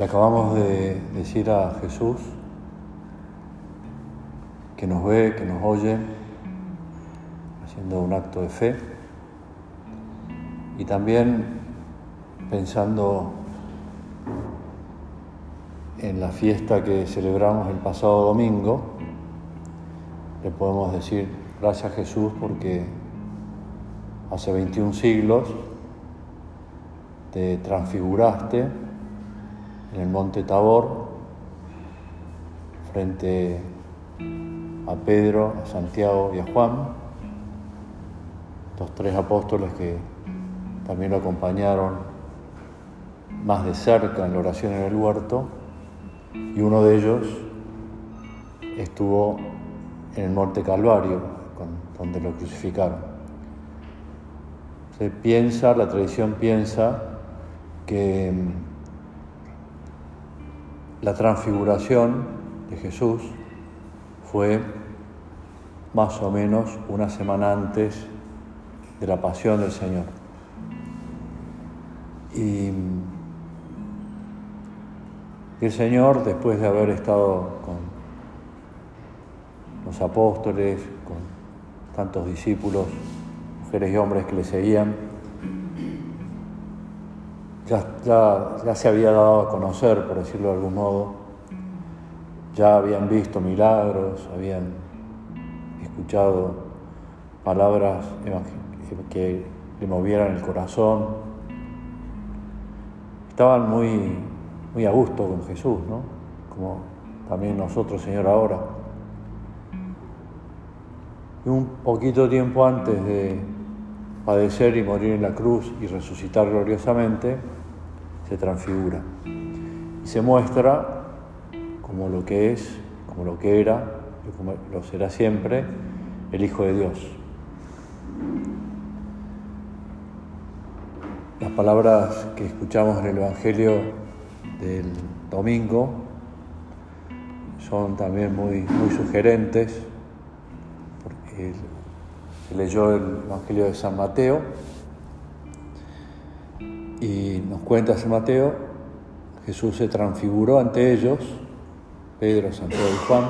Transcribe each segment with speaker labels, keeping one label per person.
Speaker 1: Le acabamos de decir a Jesús que nos ve, que nos oye, haciendo un acto de fe y también pensando en la fiesta que celebramos el pasado domingo, le podemos decir gracias Jesús porque hace 21 siglos te transfiguraste en el monte Tabor frente a Pedro, a Santiago y a Juan, los tres apóstoles que también lo acompañaron más de cerca en la oración en el huerto, y uno de ellos estuvo en el monte Calvario, donde lo crucificaron. Se piensa, la tradición piensa que la transfiguración de Jesús fue más o menos una semana antes de la pasión del Señor. Y el Señor, después de haber estado con los apóstoles, con tantos discípulos, mujeres y hombres que le seguían, ya, se había dado a conocer, por decirlo de algún modo, ya habían visto milagros, habían escuchado palabras que le movieran el corazón, estaban muy, muy a gusto con Jesús, ¿no? como también nosotros, Señor, ahora. Y un poquito tiempo antes de padecer y morir en la cruz y resucitar gloriosamente, se transfigura y se muestra como lo que es, como lo que era y como lo será siempre, el Hijo de Dios. Las palabras que escuchamos en el Evangelio del domingo son también muy, muy sugerentes, porque se leyó el Evangelio de San Mateo y nos cuenta San Mateo, Jesús se transfiguró ante ellos, Pedro, Santiago y Juan,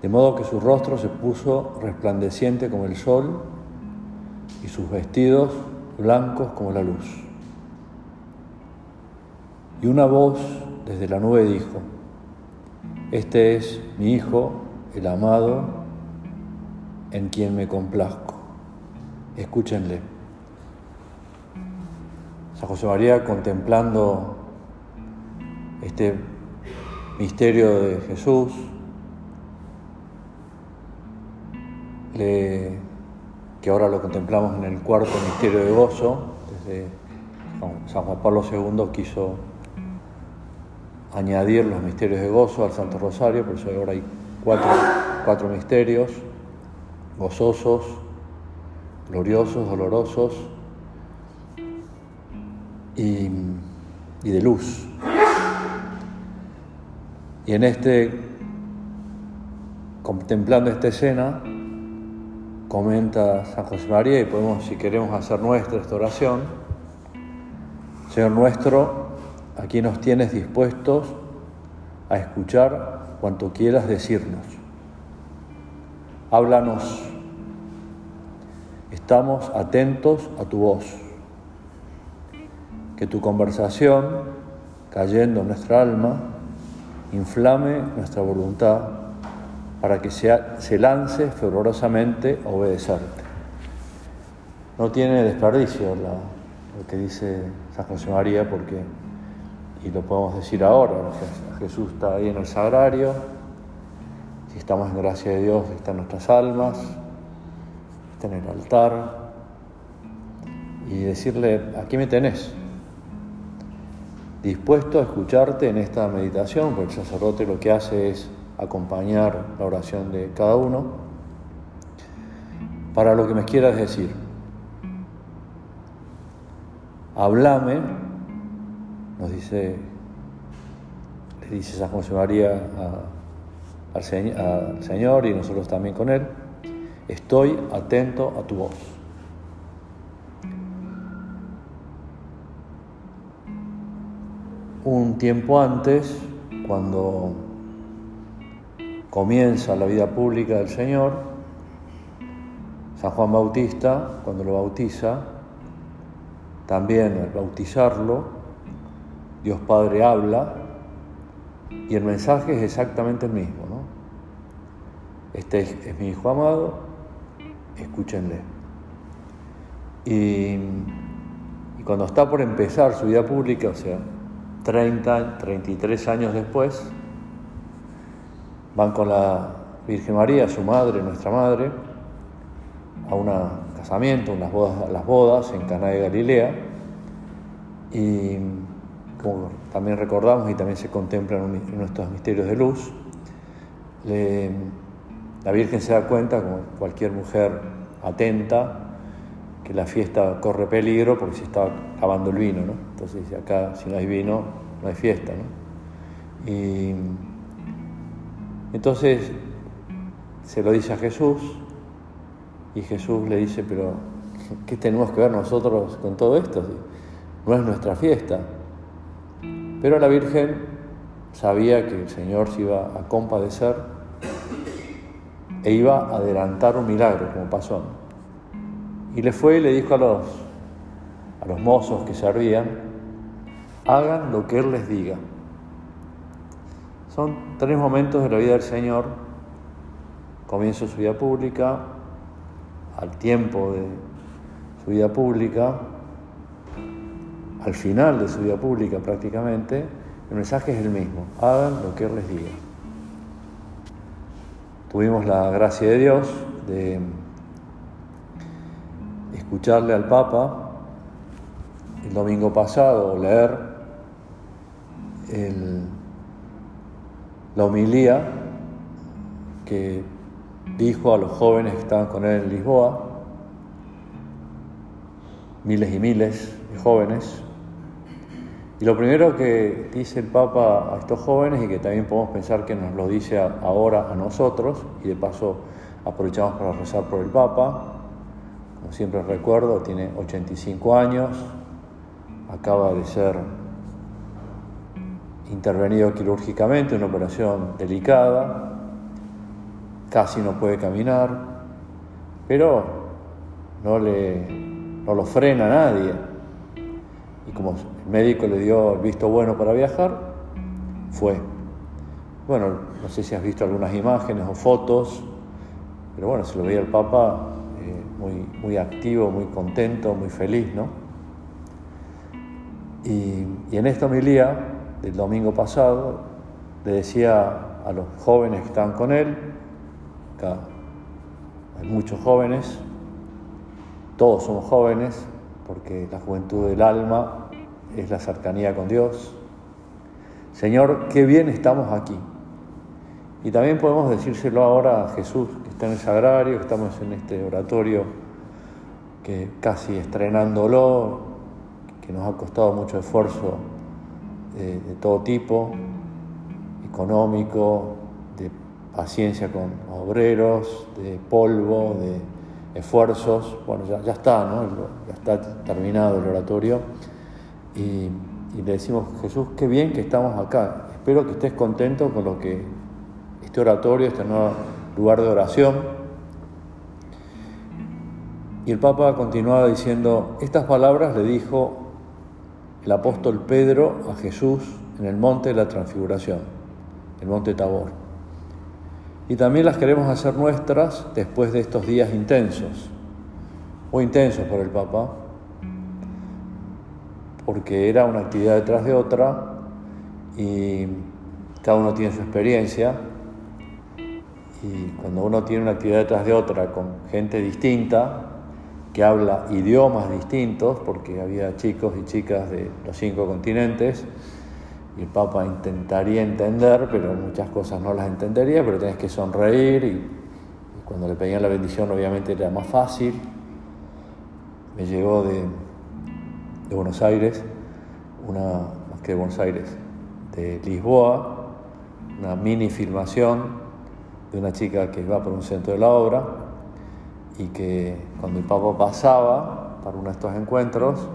Speaker 1: de modo que su rostro se puso resplandeciente como el sol y sus vestidos blancos como la luz. Y una voz desde la nube dijo, este es mi Hijo, el amado, en quien me complazco. Escúchenle. San José María contemplando este misterio de Jesús, que ahora lo contemplamos en el cuarto misterio de gozo, desde San Juan Pablo II quiso añadir los misterios de gozo al Santo Rosario, por eso ahora hay cuatro, cuatro misterios, gozosos, gloriosos, dolorosos, y, de luz. Y en este, contemplando esta escena, comenta San José María, y podemos, si queremos hacer nuestra esta oración, Señor nuestro, aquí nos tienes dispuestos a escuchar cuanto quieras decirnos. Háblanos. Estamos atentos a tu voz que tu conversación, cayendo en nuestra alma, inflame nuestra voluntad para que se lance fervorosamente a obedecerte. No tiene desperdicio lo que dice San José María, porque, y lo podemos decir ahora, Jesús está ahí en el sagrario, si estamos en gracia de Dios, está en nuestras almas, está en el altar, y decirle, aquí me tenés, dispuesto a escucharte en esta meditación, porque el sacerdote lo que hace es acompañar la oración de cada uno, para lo que me quieras decir. Hablame, nos dice, le dice San José María al Señor y nosotros también con Él, estoy atento a tu voz. Un tiempo antes, cuando comienza la vida pública del Señor, San Juan Bautista, cuando lo bautiza, también al bautizarlo, Dios Padre habla y el mensaje es exactamente el mismo. ¿no? Este es, mi Hijo amado, escúchenle. Y, y cuando está por empezar su vida pública, o sea, 30, 33 años después, van con la Virgen María, su madre, nuestra madre, a un casamiento, unas bodas, las bodas en Cana de Galilea. Y como también recordamos y también se contemplan nuestros misterios de luz, la Virgen se da cuenta, como cualquier mujer atenta, que la fiesta corre peligro porque se está acabando el vino, ¿no? Entonces acá si no hay vino, no hay fiesta, ¿no? Y entonces se lo dice a Jesús y Jesús le dice, pero ¿qué tenemos que ver nosotros con todo esto? No es nuestra fiesta. Pero la Virgen sabía que el Señor se iba a compadecer e iba a adelantar un milagro, como pasó. Y le fue y le dijo a los, a los mozos que servían, hagan lo que Él les diga. Son tres momentos de la vida del Señor, comienzo su vida pública, al tiempo de su vida pública, al final de su vida pública prácticamente, el mensaje es el mismo, hagan lo que Él les diga. Tuvimos la gracia de Dios de escucharle al Papa el domingo pasado, leer la homilía que dijo a los jóvenes que estaban con él en Lisboa, miles y miles de jóvenes. Y lo primero que dice el Papa a estos jóvenes y que también podemos pensar que nos lo dice ahora a nosotros, y de paso aprovechamos para rezar por el Papa, siempre recuerdo, tiene 85 años, acaba de ser intervenido quirúrgicamente, una operación delicada, casi no puede caminar, pero no, le, no lo frena a nadie. Y como el médico le dio el visto bueno para viajar, fue. Bueno, no sé si has visto algunas imágenes o fotos, pero bueno, se lo veía el Papa muy, muy activo, muy contento, muy feliz, ¿no? Y, en esta homilía del domingo pasado le decía a los jóvenes que estaban con él, acá hay muchos jóvenes, todos somos jóvenes, porque la juventud del alma es la cercanía con Dios. Señor, qué bien estamos aquí. Y también podemos decírselo ahora a Jesús, está en el sagrario, estamos en este oratorio, que casi estrenándolo, que nos ha costado mucho esfuerzo de, todo tipo, económico, de paciencia con obreros, de polvo, de esfuerzos. Bueno, ya, está, ¿no? Ya está terminado el oratorio. Y, y le decimos, Jesús, qué bien que estamos acá. Espero que estés contento con lo que este oratorio, este nuevo lugar de oración. Y el Papa continuaba diciendo, estas palabras le dijo el apóstol Pedro a Jesús en el monte de la transfiguración, el monte Tabor. Y también las queremos hacer nuestras después de estos días intensos, muy intensos para el Papa, porque era una actividad detrás de otra y cada uno tiene su experiencia y cuando uno tiene una actividad detrás de otra con gente distinta, que habla idiomas distintos, porque había chicos y chicas de los cinco continentes, y el Papa intentaría entender, pero muchas cosas no las entendería, pero tenés que sonreír, y, cuando le pedían la bendición obviamente era más fácil. Me llegó de, de Buenos Aires, una, más que de Buenos Aires, de Lisboa, una mini filmación de una chica que va por un centro de la obra y que cuando el Papa pasaba para uno de estos encuentros,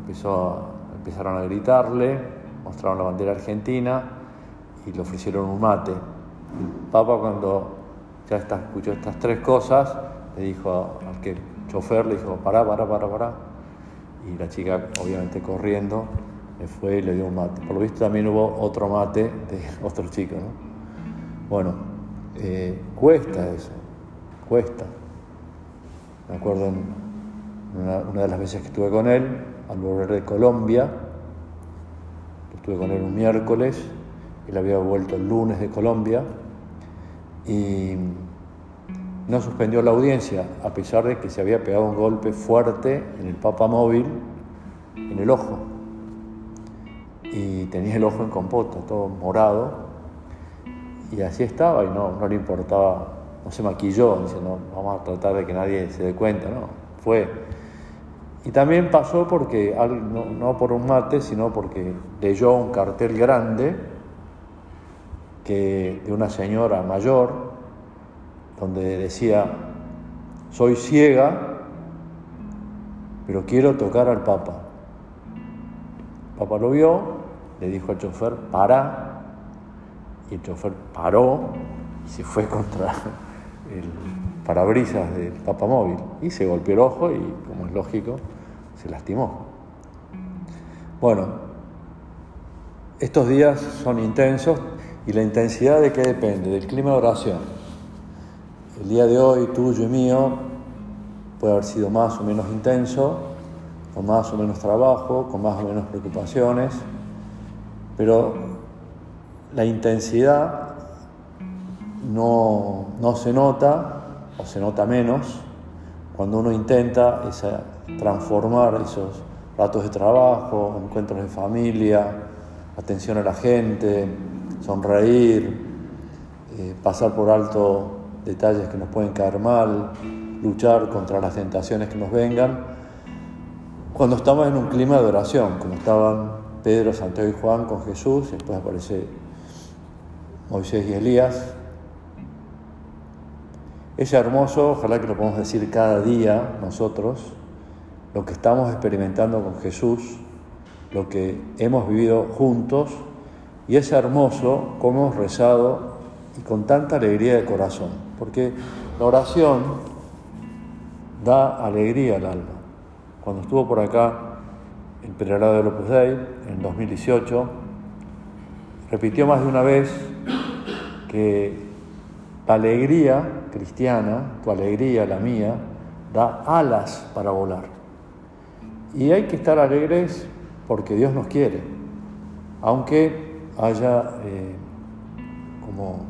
Speaker 1: empezó empezaron a gritarle mostraron la bandera argentina y le ofrecieron un mate. El Papa cuando ya está, escuchó estas tres cosas, le dijo al que chofer, le dijo, pará, pará, pará, pará. Y la chica, obviamente corriendo, le fue y le dio un mate. Por lo visto también hubo otro mate de otro chico. ¿no? Bueno, eh, cuesta eso, cuesta. Me acuerdo en una, de las veces que estuve con él, al volver de Colombia, estuve con él un miércoles, él había vuelto el lunes de Colombia y no suspendió la audiencia, a pesar de que se había pegado un golpe fuerte en el papa móvil, en el ojo. Y tenía el ojo en compota, todo morado. Y así estaba y no, no le importaba, no se maquilló, dice, vamos a tratar de que nadie se dé cuenta, no, fue. Y también pasó porque, no, no por un mate, sino porque leyó un cartel grande que, de una señora mayor donde decía, soy ciega, pero quiero tocar al Papa. El Papa lo vio, le dijo al chofer, para, y el chofer paró y se fue contra el parabrisas del Papa móvil y se golpeó el ojo y, como es lógico, se lastimó. Bueno, estos días son intensos y la intensidad de qué depende? Del clima de oración. El día de hoy, tuyo y mío, puede haber sido más o menos intenso, con más o menos trabajo, con más o menos preocupaciones, pero la intensidad no, no se nota o se nota menos cuando uno intenta transformar esos ratos de trabajo, encuentros de familia, atención a la gente, sonreír, eh, pasar por alto detalles que nos pueden caer mal, luchar contra las tentaciones que nos vengan, cuando estamos en un clima de oración, como estaban Pedro, Santiago y Juan con Jesús, después aparece Moisés y Elías. Es hermoso, ojalá que lo podamos decir cada día nosotros, lo que estamos experimentando con Jesús, lo que hemos vivido juntos, y es hermoso cómo hemos rezado y con tanta alegría de corazón porque la oración da alegría al alma. Cuando estuvo por acá el Peregrado de Opus Dei en 2018, repitió más de una vez que la alegría cristiana, tu alegría, la mía, da alas para volar. Y hay que estar alegres porque Dios nos quiere, aunque haya eh, como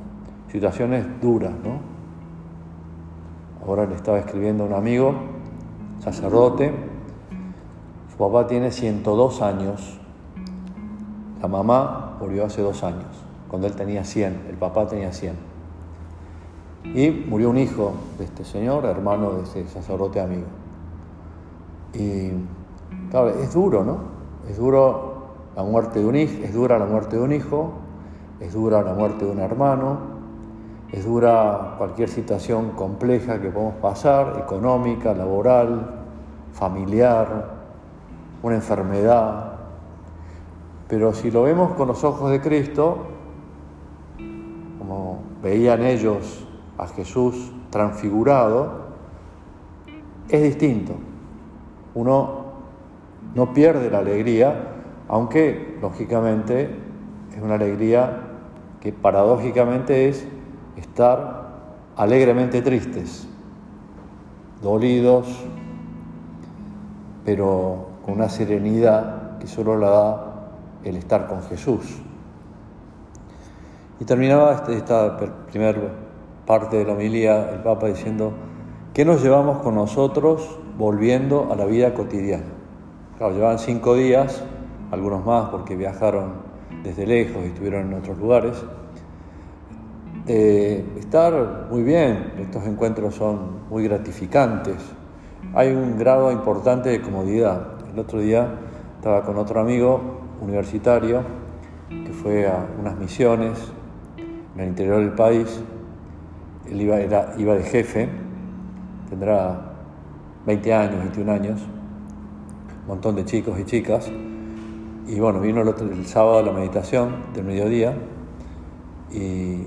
Speaker 1: situaciones duras, ¿no? Ahora le estaba escribiendo a un amigo, sacerdote. Su papá tiene 102 años. La mamá murió hace dos años, cuando él tenía 100. El papá tenía 100. Y murió un hijo de este señor, hermano de ese sacerdote amigo. Y claro, es duro, ¿no? Es duro la muerte de un hijo, es dura la muerte de un hijo, es dura la muerte de un hermano, es dura cualquier situación compleja que podemos pasar, económica, laboral, familiar, una enfermedad. Pero si lo vemos con los ojos de Cristo, como veían ellos a Jesús transfigurado, es distinto. Uno no pierde la alegría, aunque lógicamente es una alegría que paradójicamente es estar alegremente tristes, dolidos, pero con una serenidad que solo la da el estar con Jesús. Y terminaba este, esta primera parte de la homilía el Papa diciendo, ¿qué nos llevamos con nosotros volviendo a la vida cotidiana? Llevaban cinco días, algunos más porque viajaron desde lejos y estuvieron en otros lugares, eh, estar muy bien, estos encuentros son muy gratificantes, hay un grado importante de comodidad. El otro día estaba con otro amigo universitario que fue a unas misiones en el interior del país, él iba, de jefe, tendrá 20 años, 21 años, un montón de chicos y chicas, Y bueno, vino el, el sábado la meditación del mediodía y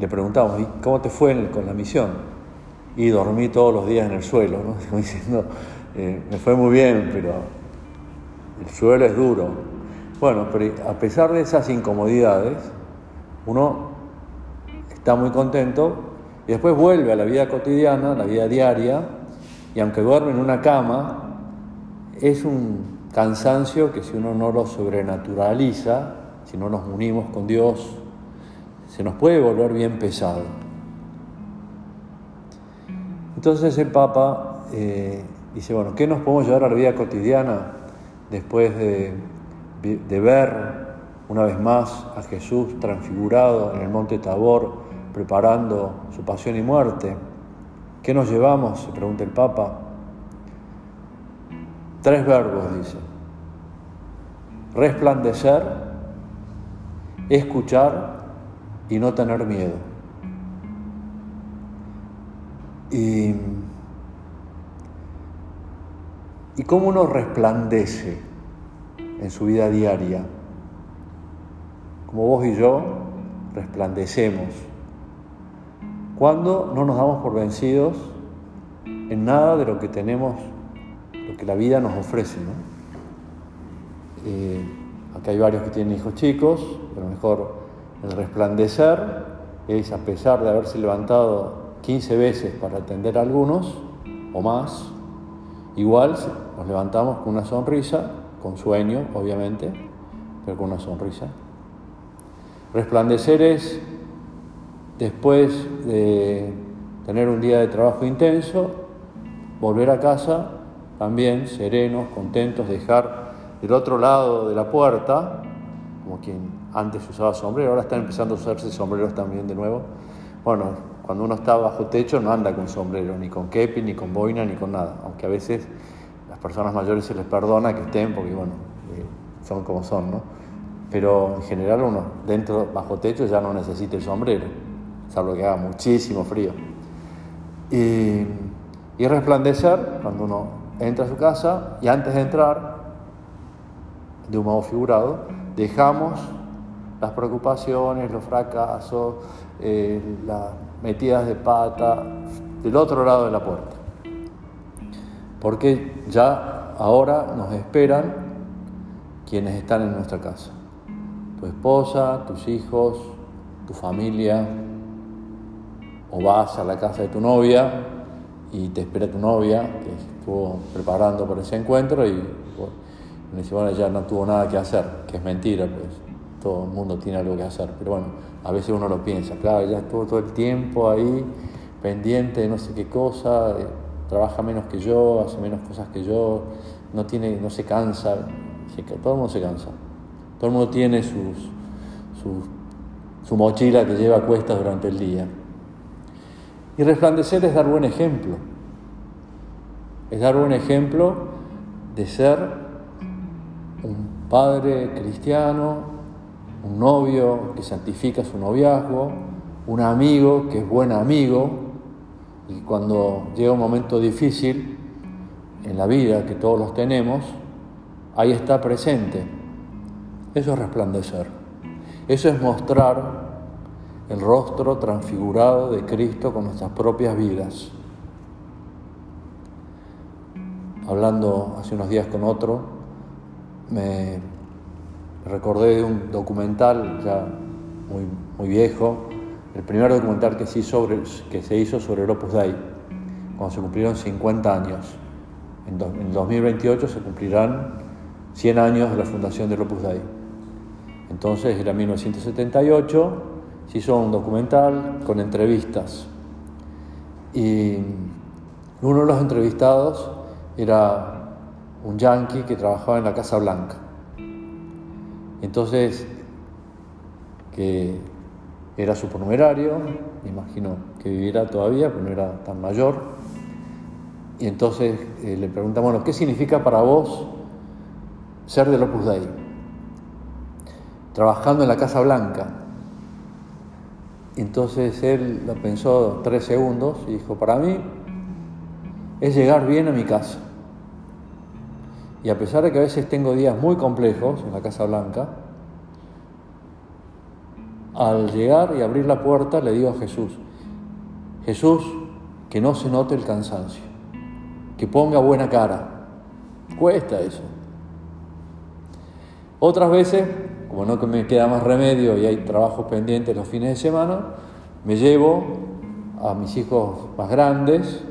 Speaker 1: le preguntamos, ¿y cómo te fue con la misión? Y dormí todos los días en el suelo, ¿no? diciendo, eh, me fue muy bien, pero el suelo es duro. Bueno, pero a pesar de esas incomodidades, uno está muy contento y después vuelve a la vida cotidiana, la vida diaria, y aunque duerme en una cama, es un cansancio que si uno no lo sobrenaturaliza, si no nos unimos con Dios, se nos puede volver bien pesado. Entonces el Papa eh, dice, bueno, ¿qué nos podemos llevar a la vida cotidiana después de, de ver una vez más a Jesús transfigurado en el monte Tabor, preparando su pasión y muerte? ¿Qué nos llevamos? se pregunta el Papa. Tres verbos, dice. Resplandecer, escuchar y no tener miedo. Y, cómo uno resplandece en su vida diaria, como vos y yo resplandecemos, cuando no nos damos por vencidos en nada de lo que tenemos, lo que la vida nos ofrece. ¿no? Eh, hay varios que tienen hijos chicos, pero mejor el resplandecer es, a pesar de haberse levantado 15 veces para atender a algunos o más, igual nos levantamos con una sonrisa, con sueño, obviamente, pero con una sonrisa. Resplandecer es, después de tener un día de trabajo intenso, volver a casa también serenos, contentos, dejar del otro lado de la puerta, como quien antes usaba sombrero, ahora están empezando a usarse sombreros también de nuevo. Bueno, cuando uno está bajo techo no anda con sombrero, ni con kepi, ni con boina, ni con nada. Aunque a veces las personas mayores se les perdona que estén, porque bueno, eh, son como son, ¿no? Pero en general uno dentro, bajo techo, ya no necesita el sombrero, salvo que haga muchísimo frío. Y, resplandecer cuando uno entra a su casa y antes de entrar, de un modo figurado, dejamos las preocupaciones, los fracasos, eh, las metidas de pata del otro lado de la puerta. Porque ya ahora nos esperan quienes están en nuestra casa. Tu esposa, tus hijos, tu familia, o vas a la casa de tu novia y te espera tu novia, que estuvo preparando para ese encuentro y dice, bueno, ya no tuvo nada que hacer, que es mentira, pues todo el mundo tiene algo que hacer, pero bueno, a veces uno lo piensa, claro, ya estuvo todo el tiempo ahí pendiente de no sé qué cosa, trabaja menos que yo, hace menos cosas que yo, no, tiene, no se cansa, todo el mundo se cansa, todo el mundo tiene sus, su mochila que lleva a cuestas durante el día. Y resplandecer es dar buen ejemplo, es dar buen ejemplo de ser un padre cristiano, un novio que santifica su noviazgo, un amigo que es buen amigo y cuando llega un momento difícil en la vida que todos los tenemos, ahí está presente. Eso es resplandecer. Eso es mostrar el rostro transfigurado de Cristo con nuestras propias vidas. Hablando hace unos días con otro, me recordé de un documental ya muy, muy viejo, el primer documental que se, hizo sobre, que se hizo sobre el Opus Dei, cuando se cumplieron 50 años. En, en 2028 se cumplirán 100 años de la fundación del Opus Dei. Entonces era 1978, se hizo un documental con entrevistas. Y uno de los entrevistados era un yanqui que trabajaba en la Casa Blanca. Entonces, que era supernumerario, me imagino que viviera todavía, pero no era tan mayor. Y entonces eh, le preguntamos, bueno, ¿qué significa para vos ser del Opus Dei? Trabajando en la Casa Blanca. Entonces él lo pensó tres segundos y dijo, para mí es llegar bien a mi casa. Y a pesar de que a veces tengo días muy complejos en la Casa Blanca, al llegar y abrir la puerta le digo a Jesús, Jesús, que no se note el cansancio, que ponga buena cara. Cuesta eso. Otras veces, como no me queda más remedio y hay trabajos pendientes los fines de semana, me llevo a mis hijos más grandes,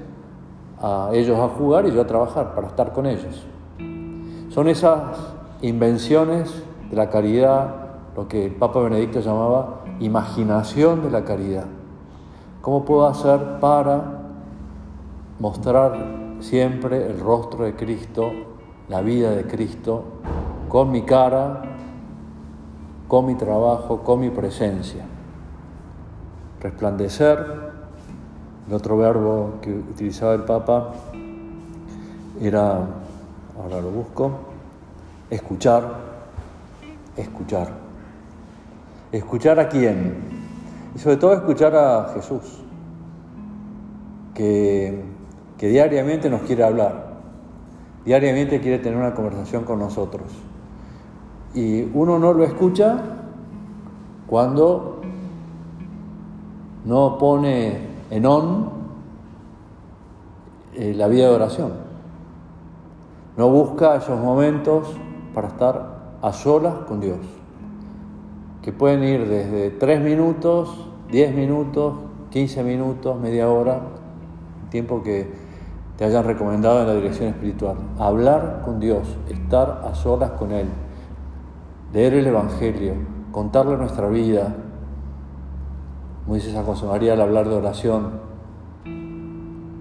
Speaker 1: a ellos a jugar y yo a trabajar para estar con ellos. Son esas invenciones de la caridad, lo que el Papa Benedicto llamaba imaginación de la caridad. ¿Cómo puedo hacer para mostrar siempre el rostro de Cristo, la vida de Cristo, con mi cara, con mi trabajo, con mi presencia? Resplandecer, el otro verbo que utilizaba el Papa era ahora lo busco, escuchar, escuchar. ¿Escuchar a quién? Y sobre todo escuchar a Jesús, que, que diariamente nos quiere hablar, diariamente quiere tener una conversación con nosotros. Y uno no lo escucha cuando no pone en on eh, la vida de oración. No busca esos momentos para estar a solas con Dios, que pueden ir desde tres minutos, diez minutos, quince minutos, media hora, tiempo que te hayan recomendado en la dirección espiritual. Hablar con Dios, estar a solas con Él, leer el Evangelio, contarle nuestra vida. Como dice San José María al hablar de oración,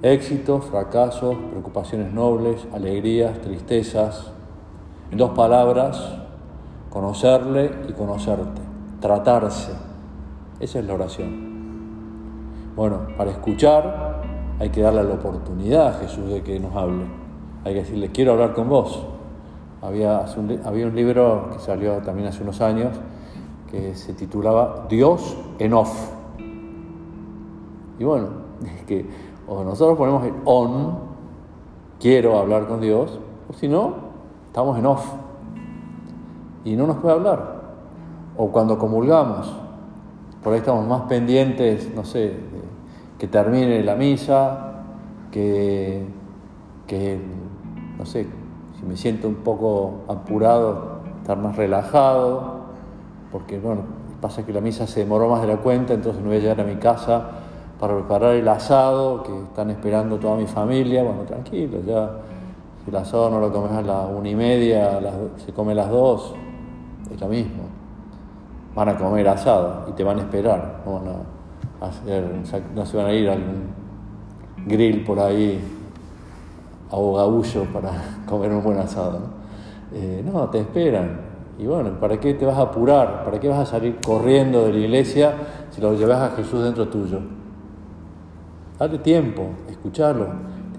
Speaker 1: éxitos, fracasos, preocupaciones nobles, alegrías, tristezas. En dos palabras, conocerle y conocerte, tratarse. Esa es la oración. Bueno, para escuchar hay que darle la oportunidad a Jesús de que nos hable. Hay que decirle, quiero hablar con vos. Había, un, había un libro que salió también hace unos años que se titulaba Dios en off. Y bueno, es que o nosotros ponemos el on, quiero hablar con Dios, o si no, estamos en off y no nos puede hablar. O cuando comulgamos, por ahí estamos más pendientes, no sé, que termine la misa, que, que, no sé, si me siento un poco apurado, estar más relajado, porque bueno, pasa que la misa se demoró más de la cuenta, entonces no voy a llegar a mi casa para preparar el asado que están esperando toda mi familia. Bueno, tranquilo, ya si el asado no lo comes a las una y media, se come a las dos, es lo mismo. Van a comer asado y te van a esperar, no, no se van a ir a algún grill por ahí a Bogabullo para comer un buen asado. ¿no? Eh, no, te esperan. Y bueno, ¿para qué te vas a apurar? ¿Para qué vas a salir corriendo de la iglesia si lo llevas a Jesús dentro tuyo? Dale tiempo, escucharlo.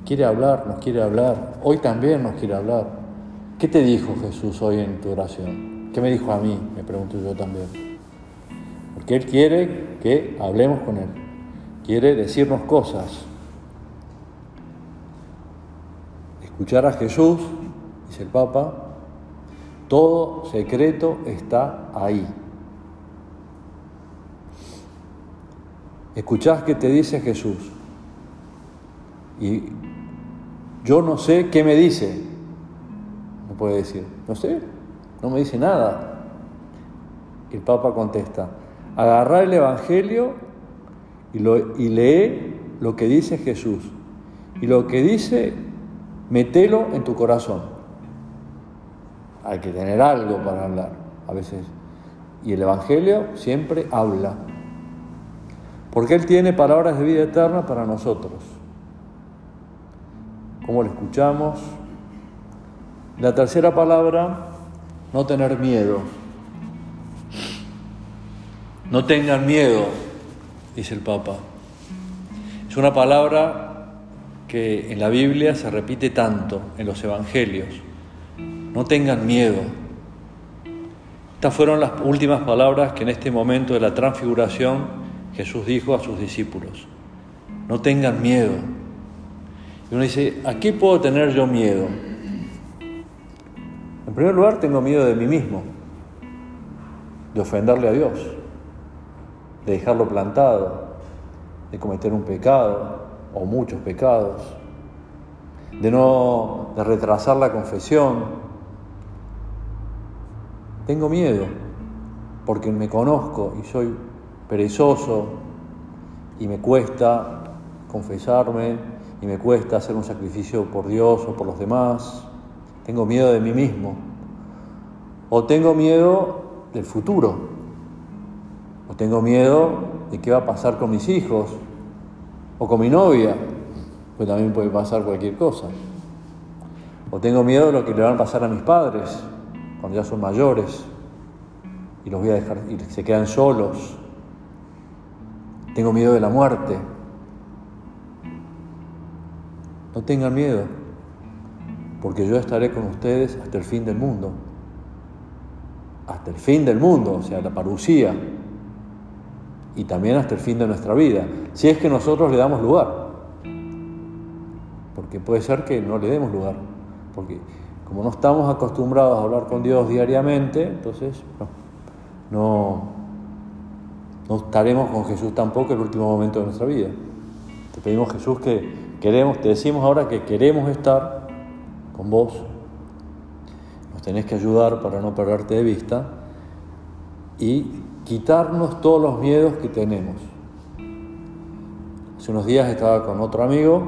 Speaker 1: quiere hablar, nos quiere hablar. Hoy también nos quiere hablar. ¿Qué te dijo Jesús hoy en tu oración? ¿Qué me dijo a mí? Me pregunto yo también. Porque Él quiere que hablemos con Él. Quiere decirnos cosas. Escuchar a Jesús, dice el Papa, todo secreto está ahí. Escuchás qué te dice Jesús. Y yo no sé qué me dice. No puede decir, no sé, no me dice nada. El Papa contesta, agarrar el Evangelio y, lo, y lee lo que dice Jesús. Y lo que dice, metelo en tu corazón. Hay que tener algo para hablar, a veces. Y el Evangelio siempre habla. Porque Él tiene palabras de vida eterna para nosotros cómo lo escuchamos. La tercera palabra, no tener miedo. No tengan miedo, dice el Papa. Es una palabra que en la Biblia se repite tanto, en los Evangelios. No tengan miedo. Estas fueron las últimas palabras que en este momento de la transfiguración Jesús dijo a sus discípulos. No tengan miedo. Y uno dice, ¿a qué puedo tener yo miedo? En primer lugar, tengo miedo de mí mismo, de ofenderle a Dios, de dejarlo plantado, de cometer un pecado o muchos pecados, de no de retrasar la confesión. Tengo miedo porque me conozco y soy perezoso y me cuesta confesarme y me cuesta hacer un sacrificio por Dios o por los demás. Tengo miedo de mí mismo. O tengo miedo del futuro. O tengo miedo de qué va a pasar con mis hijos o con mi novia, pues también puede pasar cualquier cosa. O tengo miedo de lo que le van a pasar a mis padres cuando ya son mayores y los voy a dejar y se quedan solos. Tengo miedo de la muerte. No tengan miedo, porque yo estaré con ustedes hasta el fin del mundo. Hasta el fin del mundo, o sea, la parucía. Y también hasta el fin de nuestra vida, si es que nosotros le damos lugar. Porque puede ser que no le demos lugar. Porque como no estamos acostumbrados a hablar con Dios diariamente, entonces no, no estaremos con Jesús tampoco en el último momento de nuestra vida. Te pedimos Jesús que queremos, te decimos ahora que queremos estar con vos. Nos tenés que ayudar para no perderte de vista y quitarnos todos los miedos que tenemos. Hace unos días estaba con otro amigo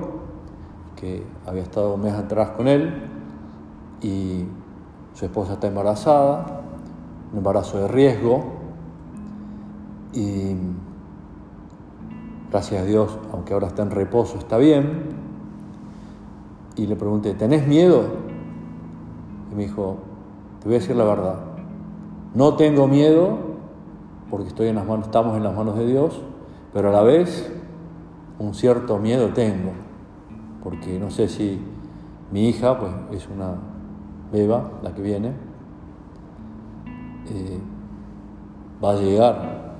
Speaker 1: que había estado un mes atrás con él y su esposa está embarazada un embarazo de riesgo y gracias a Dios, aunque ahora está en reposo, está bien. Y le pregunté, ¿tenés miedo? Y me dijo, te voy a decir la verdad, no tengo miedo porque estoy en las manos, estamos en las manos de Dios, pero a la vez un cierto miedo tengo, porque no sé si mi hija, pues es una beba la que viene, eh, va a llegar.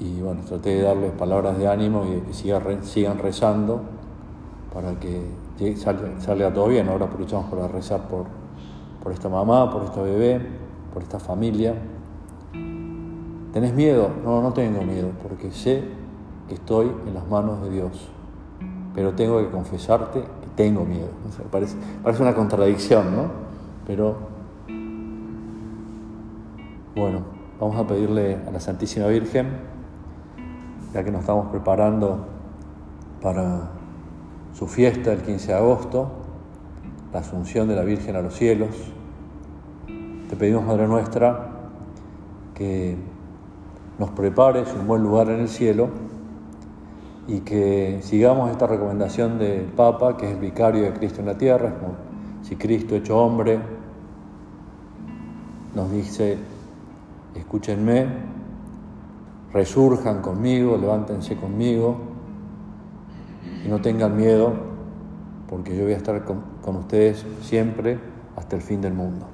Speaker 1: Y bueno, traté de darles palabras de ánimo y que sigan, rezando para que salga, todo bien. Ahora aprovechamos para rezar por, por esta mamá, por esta bebé, por esta familia. ¿Tenés miedo? No, no tengo miedo, porque sé que estoy en las manos de Dios. Pero tengo que confesarte que tengo miedo. parece, parece una contradicción, ¿no? Pero bueno, vamos a pedirle a la Santísima Virgen, ya que nos estamos preparando para su fiesta el 15 de agosto, la Asunción de la Virgen a los cielos. Te pedimos, Madre nuestra, que nos prepares un buen lugar en el cielo y que sigamos esta recomendación del Papa, que es el vicario de Cristo en la tierra, como si Cristo hecho hombre nos dice escúchenme, resurjan conmigo, levántense conmigo y no tengan miedo porque yo voy a estar con ustedes siempre hasta el fin del mundo.